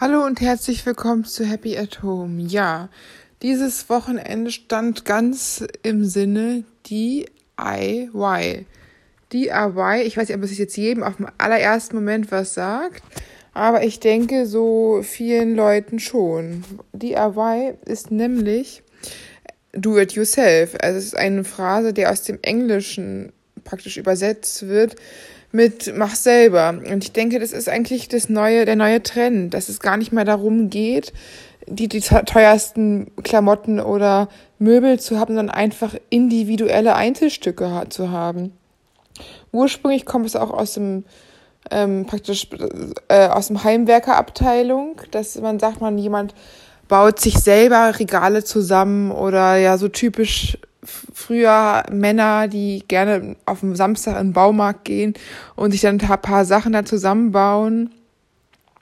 Hallo und herzlich willkommen zu Happy at Home. Ja, dieses Wochenende stand ganz im Sinne DIY. DIY, ich weiß nicht, ob es jetzt jedem auf dem allerersten Moment was sagt, aber ich denke so vielen Leuten schon. DIY ist nämlich do it yourself. Also es ist eine Phrase, die aus dem Englischen praktisch übersetzt wird mit mach selber. Und ich denke, das ist eigentlich das neue, der neue Trend, dass es gar nicht mehr darum geht, die, die teuersten Klamotten oder Möbel zu haben, sondern einfach individuelle Einzelstücke zu haben. Ursprünglich kommt es auch aus dem ähm, praktisch äh, aus dem Heimwerkerabteilung, dass man sagt, man jemand baut sich selber Regale zusammen oder ja so typisch früher Männer, die gerne auf dem Samstag in den Baumarkt gehen und sich dann ein paar Sachen da zusammenbauen,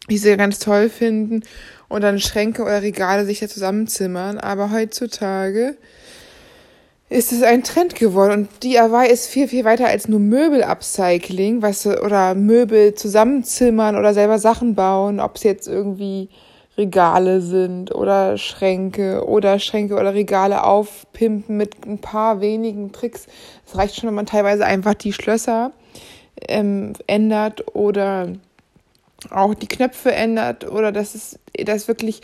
die sie ganz toll finden und dann Schränke oder Regale sich da zusammenzimmern. Aber heutzutage ist es ein Trend geworden und DIY ist viel, viel weiter als nur Möbel-Upcycling, was oder Möbel zusammenzimmern oder selber Sachen bauen, ob es jetzt irgendwie Regale sind oder Schränke oder Schränke oder Regale aufpimpen mit ein paar wenigen Tricks. Es reicht schon, wenn man teilweise einfach die Schlösser ähm, ändert oder auch die Knöpfe ändert oder dass es dass wirklich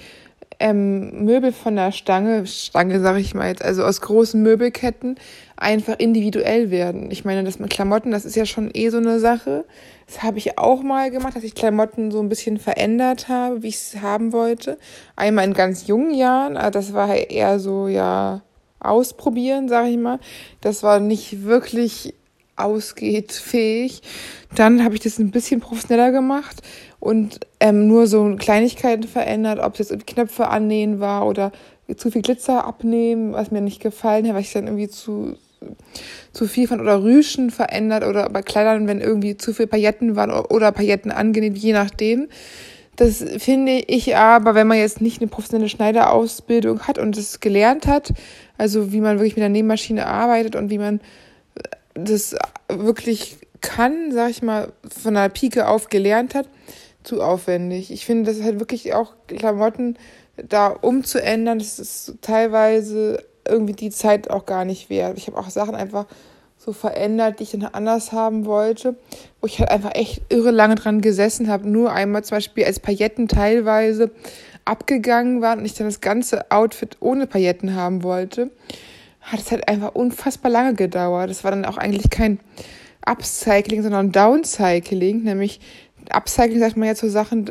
ähm, Möbel von der Stange, Stange sage ich mal jetzt, also aus großen Möbelketten einfach individuell werden. Ich meine, das mit Klamotten, das ist ja schon eh so eine Sache. Das habe ich auch mal gemacht, dass ich Klamotten so ein bisschen verändert habe, wie ich es haben wollte. Einmal in ganz jungen Jahren, aber das war eher so, ja, ausprobieren, sage ich mal. Das war nicht wirklich ausgeht fähig. Dann habe ich das ein bisschen professioneller gemacht und ähm, nur so Kleinigkeiten verändert, ob es jetzt Knöpfe annähen war oder zu viel Glitzer abnehmen, was mir nicht gefallen hat, weil ich dann irgendwie zu zu viel fand oder Rüschen verändert oder bei Kleidern, wenn irgendwie zu viel Pailletten waren oder Pailletten angenäht, je nachdem. Das finde ich aber, wenn man jetzt nicht eine professionelle Schneiderausbildung hat und das gelernt hat, also wie man wirklich mit der Nähmaschine arbeitet und wie man das wirklich kann, sag ich mal, von der Pike auf gelernt hat, zu aufwendig. Ich finde, das halt wirklich auch Klamotten da umzuändern, das ist teilweise irgendwie die Zeit auch gar nicht wert. Ich habe auch Sachen einfach so verändert, die ich dann anders haben wollte, wo ich halt einfach echt irre lange dran gesessen habe. Nur einmal zum Beispiel als Pailletten teilweise abgegangen waren und ich dann das ganze Outfit ohne Pailletten haben wollte, hat es halt einfach unfassbar lange gedauert. Das war dann auch eigentlich kein Upcycling, sondern Downcycling, nämlich Upcycling sagt man ja zu Sachen,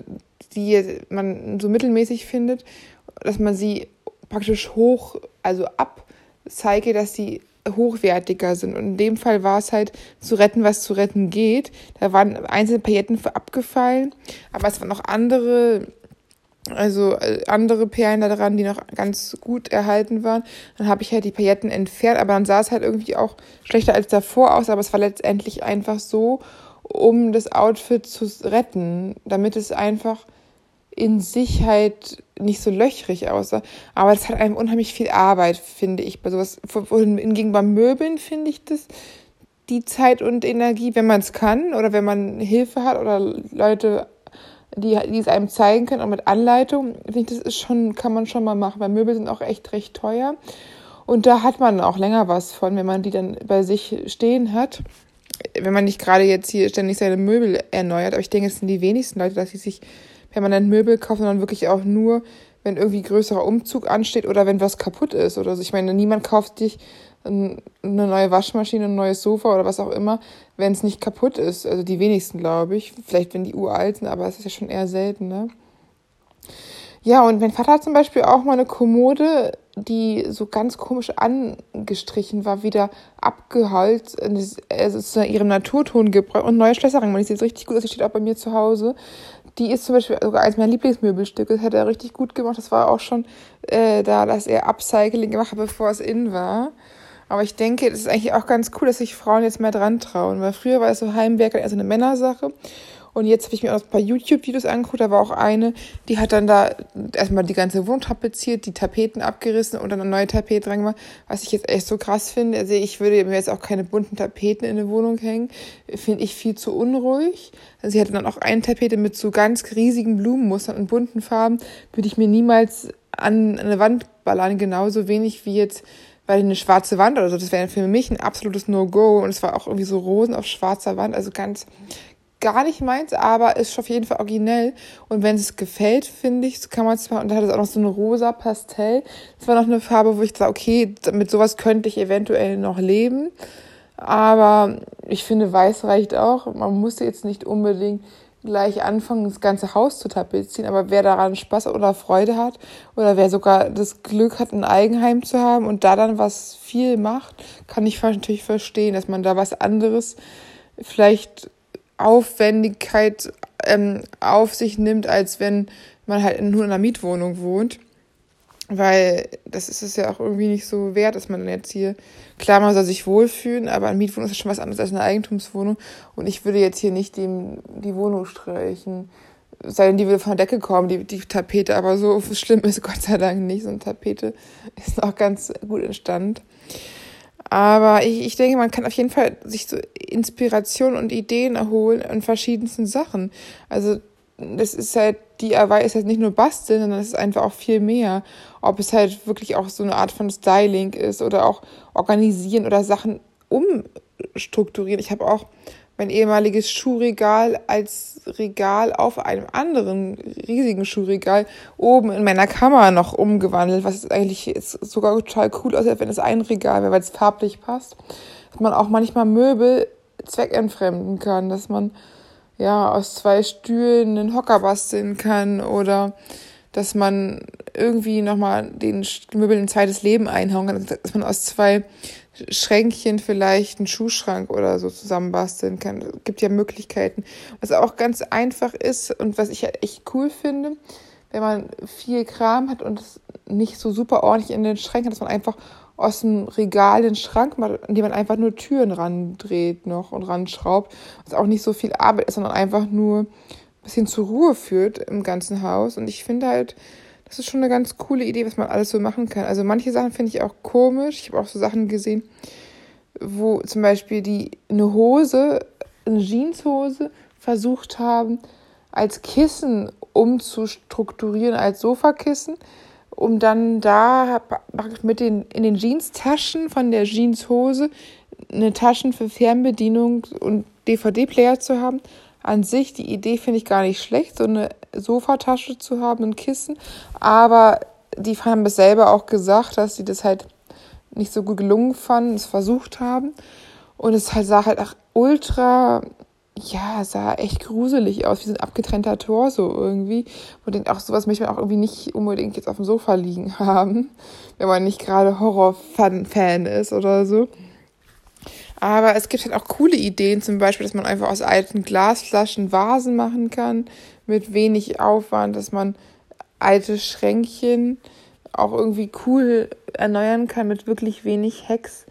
die man so mittelmäßig findet, dass man sie praktisch hoch, also abzeige, dass sie hochwertiger sind. Und in dem Fall war es halt zu retten, was zu retten geht. Da waren einzelne Pailletten für abgefallen, aber es waren noch andere, also äh, andere Perlen da dran, die noch ganz gut erhalten waren. Dann habe ich halt die Pailletten entfernt, aber dann sah es halt irgendwie auch schlechter als davor aus, aber es war letztendlich einfach so, um das Outfit zu retten, damit es einfach in sich halt nicht so löchrig aussah. Aber das hat einem unheimlich viel Arbeit, finde ich. Bei sowas, hingegen beim Möbeln finde ich das die Zeit und Energie, wenn man es kann oder wenn man Hilfe hat oder Leute, die, die es einem zeigen können, auch mit Anleitung, finde ich, das ist schon, kann man schon mal machen, weil Möbel sind auch echt recht teuer. Und da hat man auch länger was von, wenn man die dann bei sich stehen hat. Wenn man nicht gerade jetzt hier ständig seine Möbel erneuert. Aber ich denke, es sind die wenigsten Leute, dass sie sich permanent Möbel kaufen, sondern wirklich auch nur, wenn irgendwie größerer Umzug ansteht oder wenn was kaputt ist oder so. Ich meine, niemand kauft sich eine neue Waschmaschine, ein neues Sofa oder was auch immer, wenn es nicht kaputt ist. Also die wenigsten, glaube ich. Vielleicht, wenn die uralt sind, aber es ist ja schon eher selten, ne? Ja, und mein Vater hat zum Beispiel auch mal eine Kommode, die so ganz komisch angestrichen war, wieder abgeholzt, also zu ihrem Naturton gebracht und neue Schlösser reingemacht. Die sieht richtig gut die steht auch bei mir zu Hause. Die ist zum Beispiel sogar eines meiner Lieblingsmöbelstücke. Das hat er richtig gut gemacht. Das war auch schon äh, da, dass er Upcycling gemacht hat, bevor es in war. Aber ich denke, das ist eigentlich auch ganz cool, dass sich Frauen jetzt mehr dran trauen. Weil früher war es so Heimwerker eher so eine Männersache. Und jetzt habe ich mir auch ein paar YouTube-Videos angeguckt. Da war auch eine, die hat dann da erstmal die ganze Wohnung tapeziert, die Tapeten abgerissen und dann eine neue Tapete dran gemacht, was ich jetzt echt so krass finde. Also ich würde mir jetzt auch keine bunten Tapeten in eine Wohnung hängen. Finde ich viel zu unruhig. Also sie hatte dann auch eine Tapete mit so ganz riesigen Blumenmustern und bunten Farben. Würde ich mir niemals an eine Wand ballern, genauso wenig wie jetzt weil eine schwarze Wand oder so, das wäre für mich ein absolutes No-Go. Und es war auch irgendwie so Rosen auf schwarzer Wand, also ganz, gar nicht meins, aber ist auf jeden Fall originell. Und wenn es gefällt, finde ich, kann man zwar, und da hat es auch noch so eine rosa Pastell. Das war noch eine Farbe, wo ich dachte, okay, mit sowas könnte ich eventuell noch leben. Aber ich finde, weiß reicht auch. Man muss jetzt nicht unbedingt gleich anfangen, das ganze Haus zu tapezieren, aber wer daran Spaß oder Freude hat oder wer sogar das Glück hat, ein Eigenheim zu haben und da dann was viel macht, kann ich natürlich verstehen, dass man da was anderes vielleicht Aufwendigkeit ähm, auf sich nimmt, als wenn man halt nur in einer Mietwohnung wohnt. Weil das ist es ja auch irgendwie nicht so wert, dass man jetzt hier, klar, man soll sich wohlfühlen, aber eine Mietwohnung ist schon was anderes als eine Eigentumswohnung. Und ich würde jetzt hier nicht dem, die Wohnung streichen. Sei denn, die würde von der Decke kommen, die, die Tapete, aber so schlimm ist Gott sei Dank nicht. So eine Tapete ist noch ganz gut in Stand. Aber ich, ich denke, man kann auf jeden Fall sich so Inspiration und Ideen erholen in verschiedensten Sachen. Also das ist halt, DIY ist halt nicht nur basteln, sondern es ist einfach auch viel mehr. Ob es halt wirklich auch so eine Art von Styling ist oder auch organisieren oder Sachen umstrukturieren. Ich habe auch mein ehemaliges Schuhregal als Regal auf einem anderen riesigen Schuhregal oben in meiner Kammer noch umgewandelt, was eigentlich ist sogar total cool aussieht, wenn es ein Regal wäre, weil es farblich passt. Dass man auch manchmal Möbel zweckentfremden kann, dass man ja aus zwei Stühlen einen Hocker basteln kann oder dass man irgendwie nochmal den Möbel ein zweites Leben einhauen kann, dass man aus zwei Schränkchen vielleicht einen Schuhschrank oder so zusammenbasteln kann. Es gibt ja Möglichkeiten. Was auch ganz einfach ist und was ich halt echt cool finde, wenn man viel Kram hat und es nicht so super ordentlich in den Schränken dass man einfach aus dem Regal den Schrank macht, indem man einfach nur Türen randreht noch und ranschraubt. Was auch nicht so viel Arbeit ist, sondern einfach nur ein bisschen zur Ruhe führt im ganzen Haus. Und ich finde halt, das ist schon eine ganz coole Idee, was man alles so machen kann. Also manche Sachen finde ich auch komisch. Ich habe auch so Sachen gesehen, wo zum Beispiel die eine Hose, eine Jeanshose versucht haben, als Kissen umzustrukturieren, als Sofakissen, um dann da mit den in den Jeanstaschen von der Jeanshose eine Taschen für Fernbedienung und DVD-Player zu haben an sich, die Idee finde ich gar nicht schlecht, so eine Sofatasche zu haben, ein Kissen. Aber die haben es selber auch gesagt, dass sie das halt nicht so gut gelungen fanden, es versucht haben. Und es halt sah halt auch ultra, ja, sah echt gruselig aus, wie so ein abgetrennter Torso irgendwie. Und auch, sowas möchte man auch irgendwie nicht unbedingt jetzt auf dem Sofa liegen haben, wenn man nicht gerade Horror-Fan ist oder so. Aber es gibt halt auch coole Ideen, zum Beispiel, dass man einfach aus alten Glasflaschen Vasen machen kann, mit wenig Aufwand, dass man alte Schränkchen auch irgendwie cool erneuern kann mit wirklich wenig Hacks.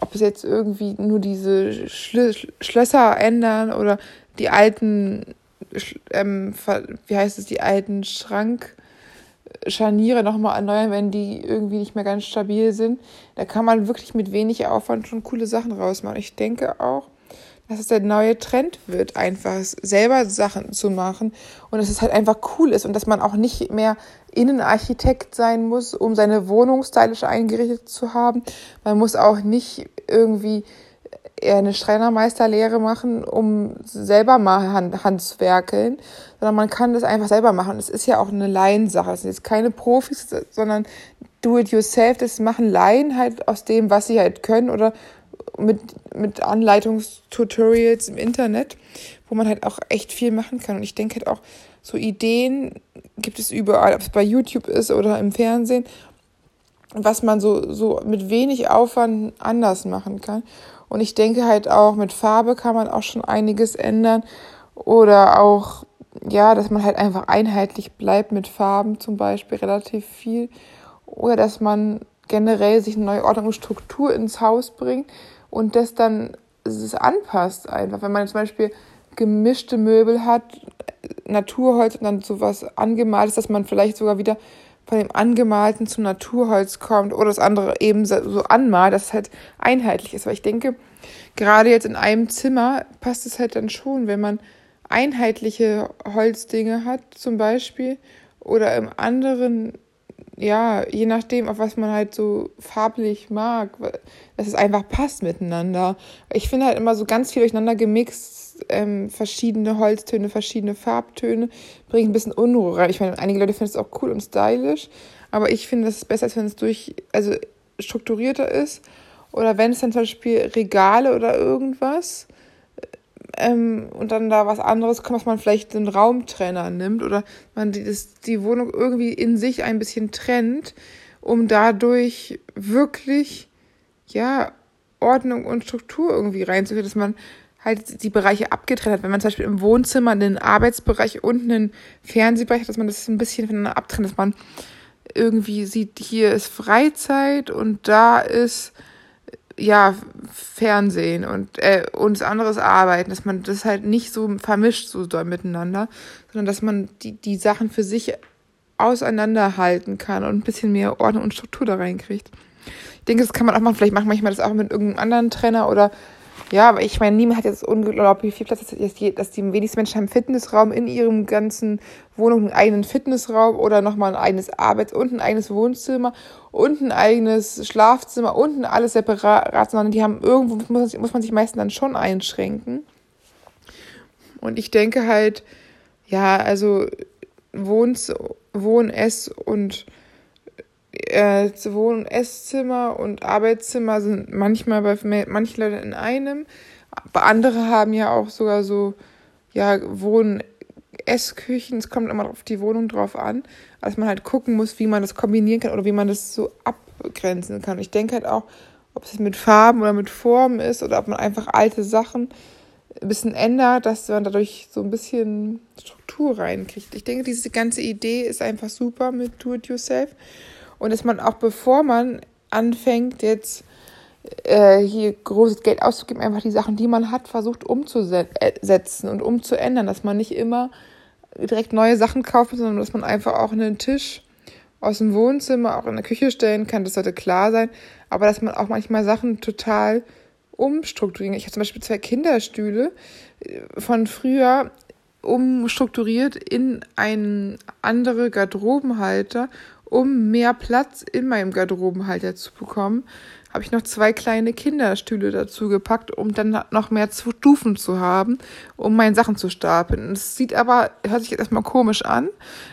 Ob es jetzt irgendwie nur diese Schlö Schlösser ändern oder die alten, ähm, wie heißt es, die alten Schrank, Scharniere nochmal erneuern, wenn die irgendwie nicht mehr ganz stabil sind. Da kann man wirklich mit wenig Aufwand schon coole Sachen rausmachen. Ich denke auch, dass es der neue Trend wird, einfach selber Sachen zu machen und dass es halt einfach cool ist und dass man auch nicht mehr Innenarchitekt sein muss, um seine Wohnung stylisch eingerichtet zu haben. Man muss auch nicht irgendwie eine Schreinermeisterlehre machen, um selber mal Hand, Handwerkeln, sondern man kann das einfach selber machen. Es ist ja auch eine Laiensache. Es sind jetzt keine Profis, sondern do-it-yourself. Das machen Laien halt aus dem, was sie halt können oder mit, mit Anleitungstutorials im Internet, wo man halt auch echt viel machen kann. Und ich denke halt auch, so Ideen gibt es überall, ob es bei YouTube ist oder im Fernsehen, was man so, so mit wenig Aufwand anders machen kann. Und ich denke halt auch, mit Farbe kann man auch schon einiges ändern. Oder auch, ja, dass man halt einfach einheitlich bleibt mit Farben zum Beispiel relativ viel. Oder dass man generell sich eine neue Ordnung und Struktur ins Haus bringt und das dann es anpasst einfach. Wenn man zum Beispiel gemischte Möbel hat, Naturholz und dann sowas angemaltes, dass man vielleicht sogar wieder von dem angemalten zum Naturholz kommt oder das andere eben so anmalt, dass es halt einheitlich ist. Weil ich denke, gerade jetzt in einem Zimmer passt es halt dann schon, wenn man einheitliche Holzdinge hat, zum Beispiel, oder im anderen, ja, je nachdem, auf was man halt so farblich mag, dass es einfach passt miteinander. Ich finde halt immer so ganz viel durcheinander gemixt, ähm, verschiedene Holztöne, verschiedene Farbtöne, bringen ein bisschen Unruhe rein. Ich meine, einige Leute finden es auch cool und stylisch, aber ich finde, das ist besser, als wenn es durch, also strukturierter ist. Oder wenn es dann zum Beispiel Regale oder irgendwas ähm, und dann da was anderes kommt, was man vielleicht einen Raumtrenner nimmt oder man die, das, die Wohnung irgendwie in sich ein bisschen trennt, um dadurch wirklich, ja, Ordnung und Struktur irgendwie reinzukriegen, dass man halt die Bereiche abgetrennt hat. Wenn man zum Beispiel im Wohnzimmer einen Arbeitsbereich und einen Fernsehbereich hat, dass man das ein bisschen voneinander abtrennt, dass man irgendwie sieht, hier ist Freizeit und da ist ja, Fernsehen und, äh, und das andere ist Arbeiten, dass man das halt nicht so vermischt so doll miteinander, sondern dass man die, die Sachen für sich auseinanderhalten kann und ein bisschen mehr Ordnung und Struktur da reinkriegt. Ich denke, das kann man auch machen. Vielleicht macht manchmal das auch mit irgendeinem anderen Trainer oder ja, aber ich meine, niemand hat jetzt unglaublich viel Platz, dass die, dass die wenigsten Menschen haben Fitnessraum in ihrem ganzen Wohnung, einen eigenen Fitnessraum oder nochmal ein eigenes Arbeits- und ein eigenes Wohnzimmer und ein eigenes Schlafzimmer und alles separat, sondern die haben irgendwo, muss, muss man sich meistens dann schon einschränken. Und ich denke halt, ja, also Wohns, Wohn-, Ess- und äh, Wohn- und Esszimmer und Arbeitszimmer sind manchmal bei manchen Leuten in einem. Andere haben ja auch sogar so, ja, Wohn-, Essküchen. Es kommt immer auf die Wohnung drauf an, dass man halt gucken muss, wie man das kombinieren kann oder wie man das so abgrenzen kann. Ich denke halt auch, ob es mit Farben oder mit Formen ist oder ob man einfach alte Sachen ein bisschen ändert, dass man dadurch so ein bisschen Struktur reinkriegt. Ich denke, diese ganze Idee ist einfach super mit Do-It-Yourself und dass man auch bevor man anfängt, jetzt äh, hier großes Geld auszugeben, einfach die Sachen, die man hat, versucht umzusetzen und umzuändern, dass man nicht immer direkt neue Sachen kauft, sondern dass man einfach auch einen Tisch aus dem Wohnzimmer auch in der Küche stellen kann, das sollte klar sein, aber dass man auch manchmal Sachen total umstrukturieren. Ich habe zum Beispiel zwei Kinderstühle äh, von früher umstrukturiert in einen andere Garderobenhalter um mehr Platz in meinem Garderobenhalter zu bekommen, habe ich noch zwei kleine Kinderstühle dazu gepackt, um dann noch mehr Stufen zu haben, um meine Sachen zu stapeln. Es sieht aber, hört sich jetzt erstmal komisch an,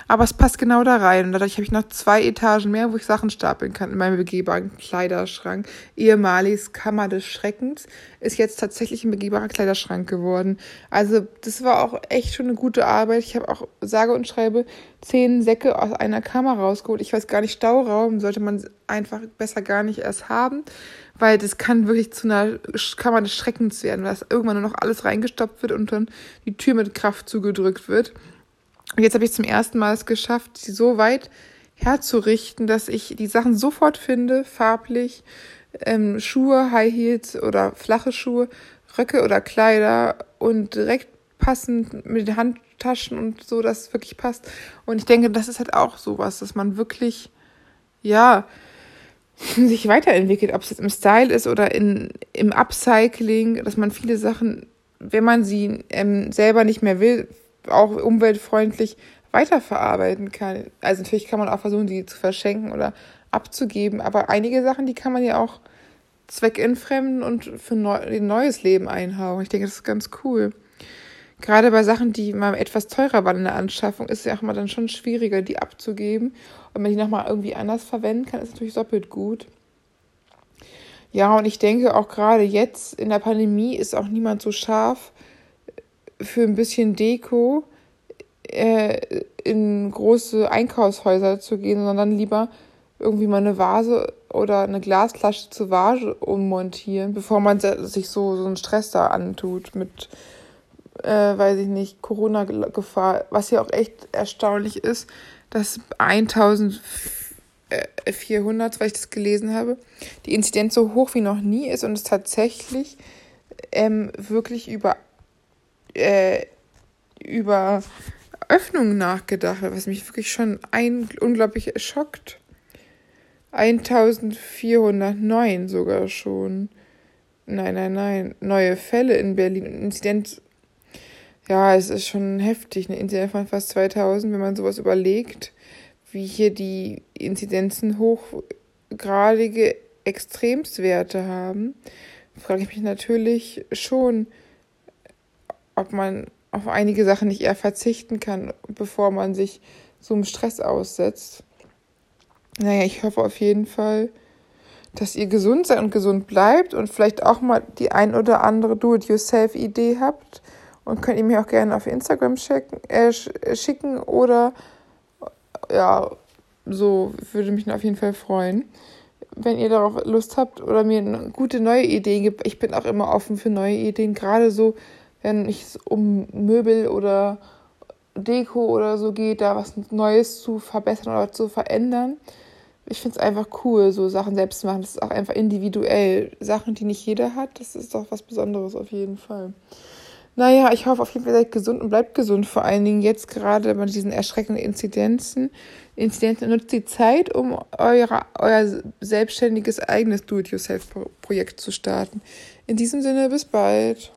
aber es passt genau da rein. Und dadurch habe ich noch zwei Etagen mehr, wo ich Sachen stapeln kann in meinem begehbaren Kleiderschrank. Ehemaliges Kammer des Schreckens ist jetzt tatsächlich ein begehbarer Kleiderschrank geworden. Also das war auch echt schon eine gute Arbeit. Ich habe auch sage und schreibe zehn Säcke aus einer Kammer rausgeholt. Ich weiß gar nicht, Stauraum sollte man einfach besser gar nicht erst haben, weil das kann wirklich zu einer Kammer des Schreckens werden, weil irgendwann nur noch alles reingestopft wird und dann die Tür mit Kraft zugedrückt wird. Und jetzt habe ich zum ersten Mal es geschafft, sie so weit herzurichten, dass ich die Sachen sofort finde, farblich, ähm, Schuhe, High Heels oder flache Schuhe, Röcke oder Kleider und direkt passend mit den Handtaschen und so, dass es wirklich passt. Und ich denke, das ist halt auch sowas, dass man wirklich, ja, sich weiterentwickelt, ob es jetzt im Style ist oder in, im Upcycling, dass man viele Sachen, wenn man sie ähm, selber nicht mehr will, auch umweltfreundlich weiterverarbeiten kann. Also natürlich kann man auch versuchen, die zu verschenken oder abzugeben, aber einige Sachen, die kann man ja auch zweckentfremden und für neu, ein neues Leben einhauen. Ich denke, das ist ganz cool gerade bei Sachen, die mal etwas teurer waren in der Anschaffung, ist es ja auch mal dann schon schwieriger, die abzugeben. Und wenn die nochmal irgendwie anders verwenden kann, ist natürlich doppelt gut. Ja, und ich denke auch gerade jetzt in der Pandemie ist auch niemand so scharf für ein bisschen Deko äh, in große Einkaufshäuser zu gehen, sondern lieber irgendwie mal eine Vase oder eine Glasflasche zur Vase ummontieren, bevor man sich so, so einen Stress da antut mit äh, weiß ich nicht, Corona-Gefahr, was ja auch echt erstaunlich ist, dass 1400, weil ich das gelesen habe, die Inzidenz so hoch wie noch nie ist und es tatsächlich ähm, wirklich über äh, über Öffnungen nachgedacht, was mich wirklich schon ein, unglaublich schockt. 1409 sogar schon. Nein, nein, nein. Neue Fälle in Berlin. Inzidenz. Ja, es ist schon heftig. Eine Inzidenz von fast 2000, wenn man sowas überlegt, wie hier die Inzidenzen hochgradige Extremswerte haben, frage ich mich natürlich schon, ob man auf einige Sachen nicht eher verzichten kann, bevor man sich so einem Stress aussetzt. Naja, ich hoffe auf jeden Fall, dass ihr gesund seid und gesund bleibt und vielleicht auch mal die ein oder andere Do-it-yourself-Idee habt und könnt ihr mir auch gerne auf Instagram schicken, äh, schicken oder ja, so würde mich auf jeden Fall freuen. Wenn ihr darauf Lust habt oder mir eine gute neue Ideen gibt, ich bin auch immer offen für neue Ideen, gerade so wenn es um Möbel oder Deko oder so geht, da was Neues zu verbessern oder zu verändern. Ich finde es einfach cool, so Sachen selbst zu machen. Das ist auch einfach individuell. Sachen, die nicht jeder hat, das ist doch was Besonderes auf jeden Fall. Naja, ich hoffe auf jeden Fall, seid gesund und bleibt gesund. Vor allen Dingen jetzt gerade bei diesen erschreckenden Inzidenzen. Inzidenzen nutzt die Zeit, um eure, euer selbstständiges eigenes Do-it-yourself-Projekt zu starten. In diesem Sinne, bis bald.